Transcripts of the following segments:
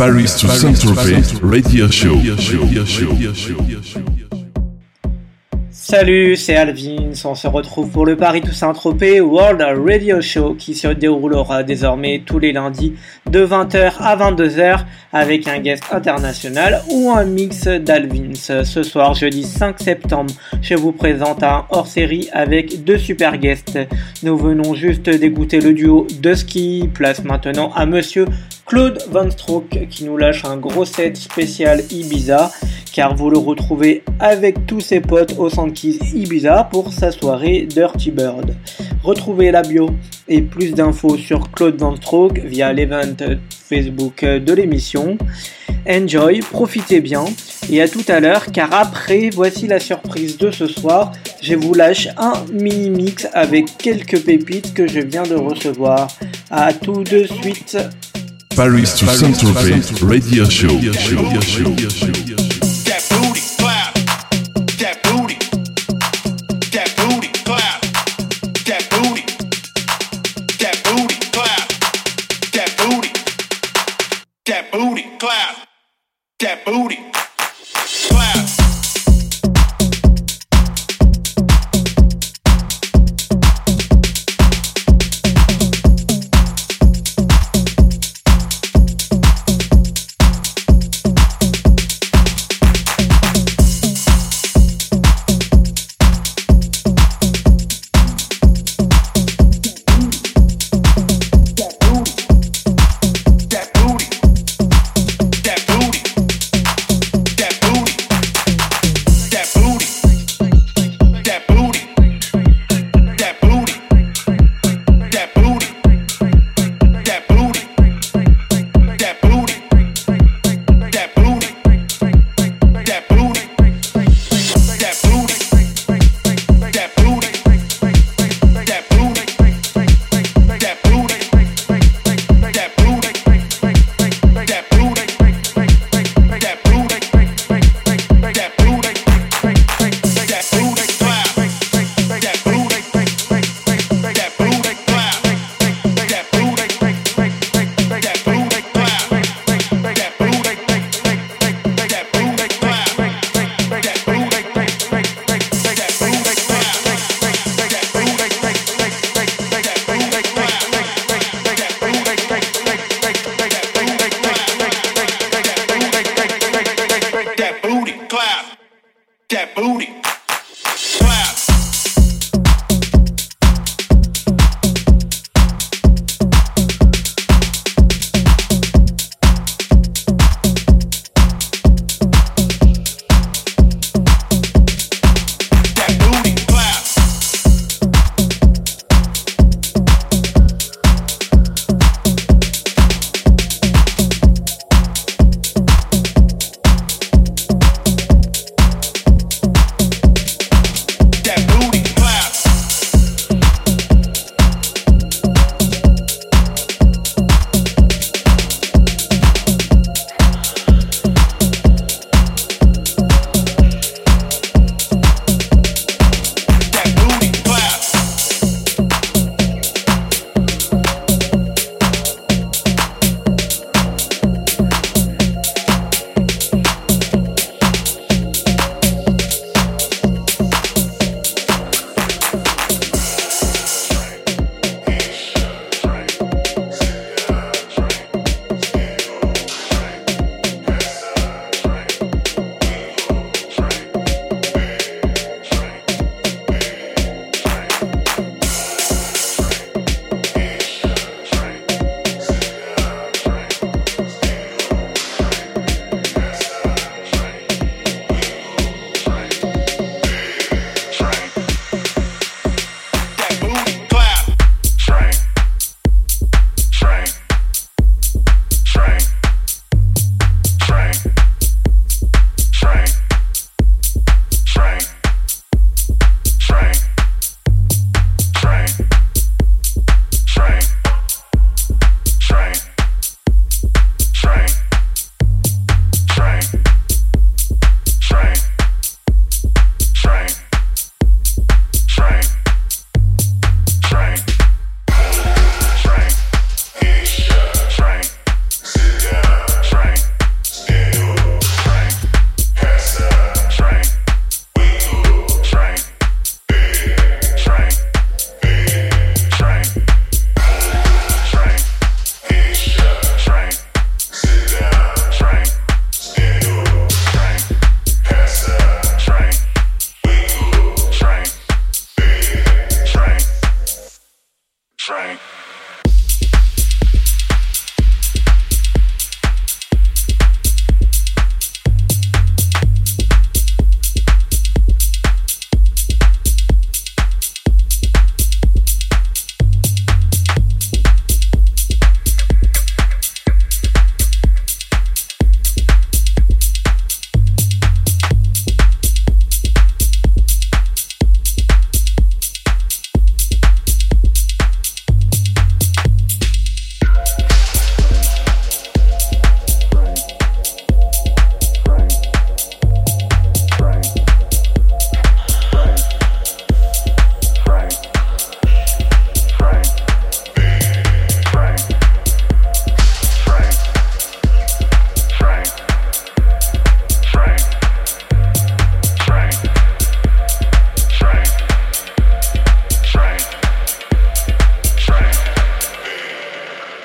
Paris to Saint-Tropez Radio Show. Salut, c'est Alvin. On se retrouve pour le Paris Toussaint Tropez World Radio Show qui se déroulera désormais tous les lundis de 20h à 22h avec un guest international ou un mix d'Alvins. Ce soir, jeudi 5 septembre, je vous présente un hors-série avec deux super guests. Nous venons juste d'écouter le duo de ski. Place maintenant à monsieur Claude Van Stroke qui nous lâche un gros set spécial Ibiza car vous le retrouvez avec tous ses potes au Sankeys Ibiza pour sa soirée Dirty Bird. Retrouvez la bio et plus d'infos sur Claude Van Stroke via l'event Facebook de l'émission. Enjoy, profitez bien et à tout à l'heure car après voici la surprise de ce soir. Je vous lâche un mini mix avec quelques pépites que je viens de recevoir. À tout de suite. Paris to Saint-Tropez Radio Show. That booty clap. That booty. That booty clap. That booty. That booty clap. That booty. That booty clap. That booty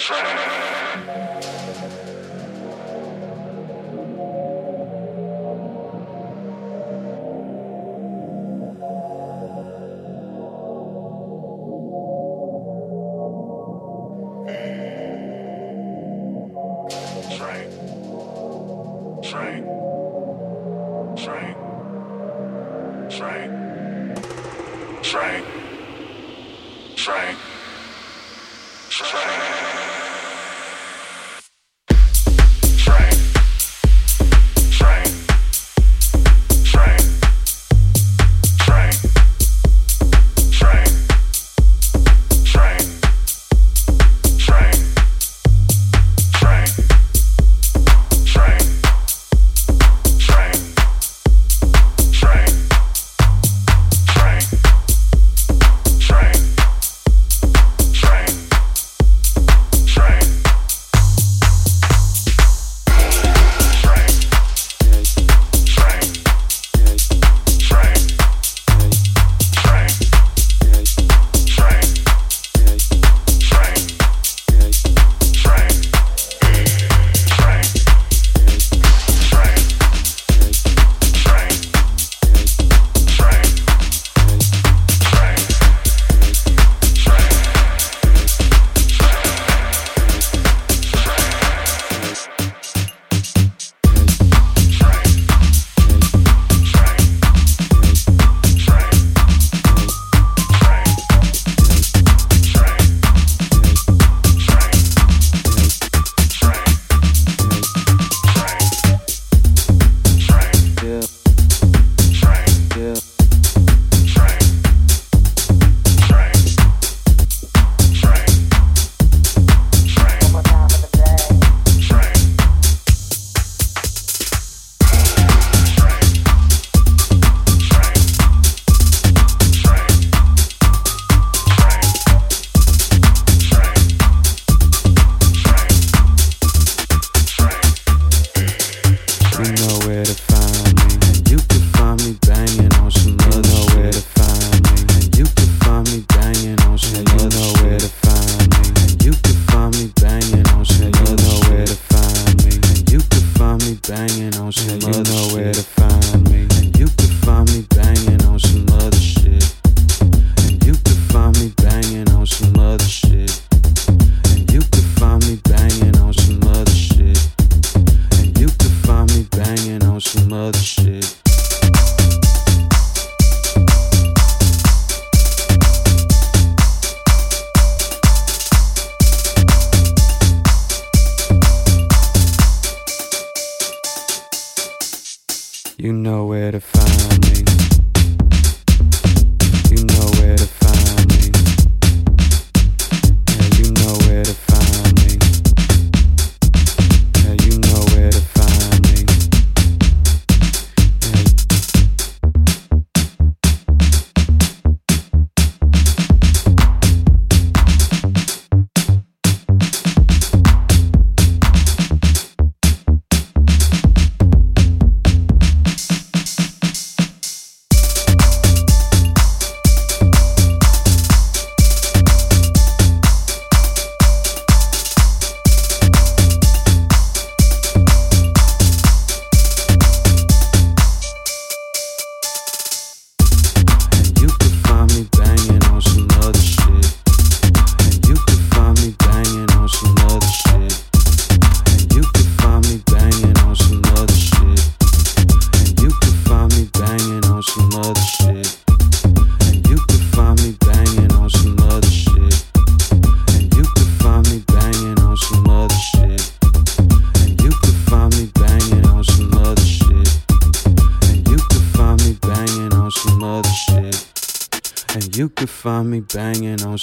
friend.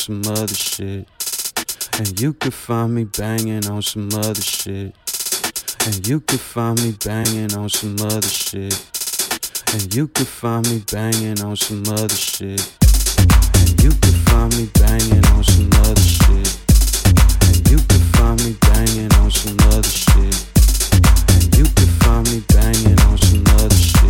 Some other shit. And you could find me banging on some other shit. And you could find me banging on some other shit. And you could find me banging on some other shit. And you could find me banging on some other shit. And you could find me banging on some other shit. And you could find me banging on some other shit.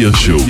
Radio Show.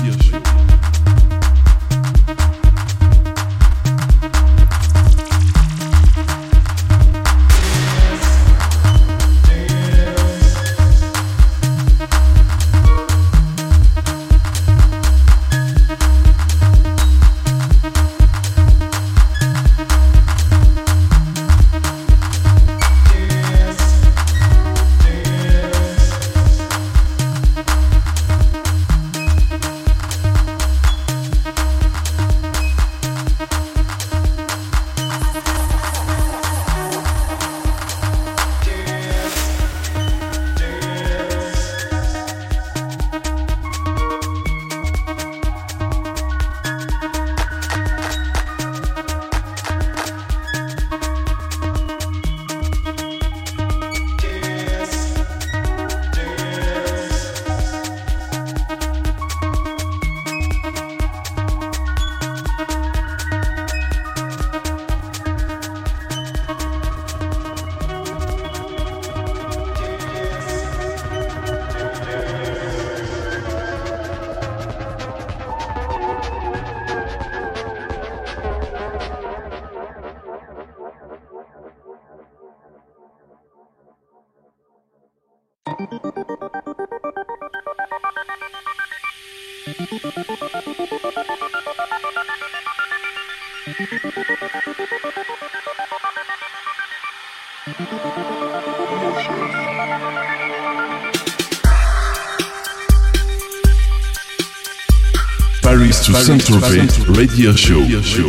To Saint-Tropez Radio Show. Radio Show.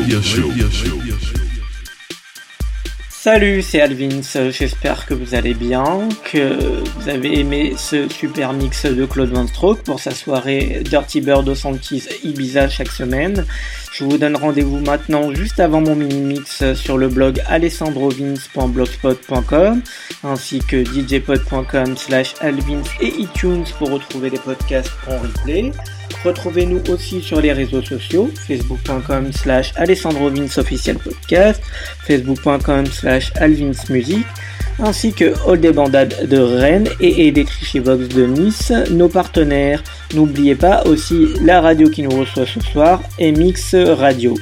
Salut, c'est Alvins, j'espère que vous allez bien, que vous avez aimé ce super mix de Claude Van Stroke pour sa soirée Dirty Bird au Santis Ibiza chaque semaine. Je vous donne rendez-vous maintenant juste avant mon mini-mix sur le blog alessandrovins.blogspot.com ainsi que djpod.com slash alvins et iTunes pour retrouver les podcasts en replay. Retrouvez-nous aussi sur les réseaux sociaux, facebook.com slash officiel podcast, facebook.com slash alvinsmusic, ainsi que All des Bandades de Rennes et Electricivox de Nice, nos partenaires. N'oubliez pas aussi la radio qui nous reçoit ce soir, Mix Radio.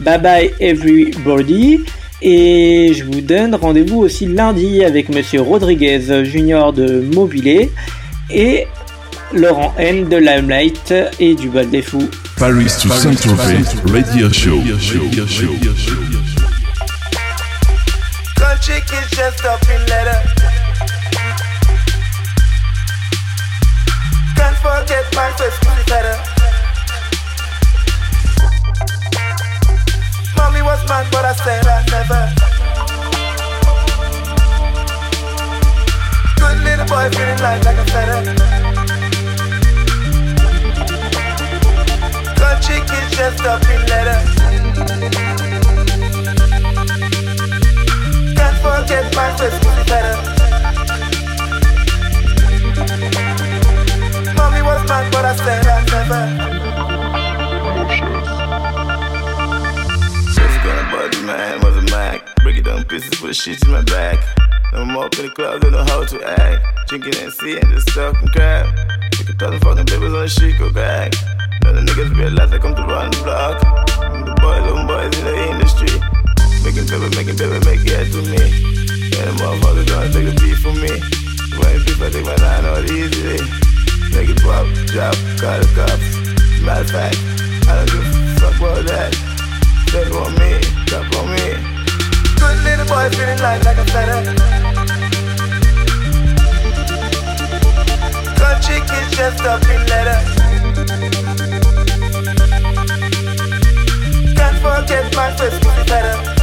Bye bye everybody et je vous donne rendez-vous aussi lundi avec Monsieur Rodriguez Junior de Mobilé et Laurent N de Limelight et du Bal des Fous. Paris to Saint-Tropez Radio Show. Gun chick is just up in leather. Can't forget my first pussy Mommy was mad, but I said I never. Good little boy feeling light like a feather. Gun chick is just up in leather. Can't forget my first pussy feather. Mommy was mad, but I said I never. It put shit in my back. No more up in the club, don't know how to act. Drinking and seeing just talking crap. Take a thousand fucking babies on the shit, go back. Of the niggas realize I come to run the block. I'm the boy, little boys in the industry. Making paper, making paper, make it to me. And the motherfuckers gonna take the beat from me. When people take my nine out easily. Make it pop, drop, call the cops. Matter of fact, I don't give a fuck about that. Take on me, drop on me. Good little boy feeling light like a feather. Chick is just up in leather. Can't forget my first pussy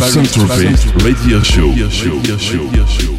to Central Bay Radio Show. Radio Show. Radio Show.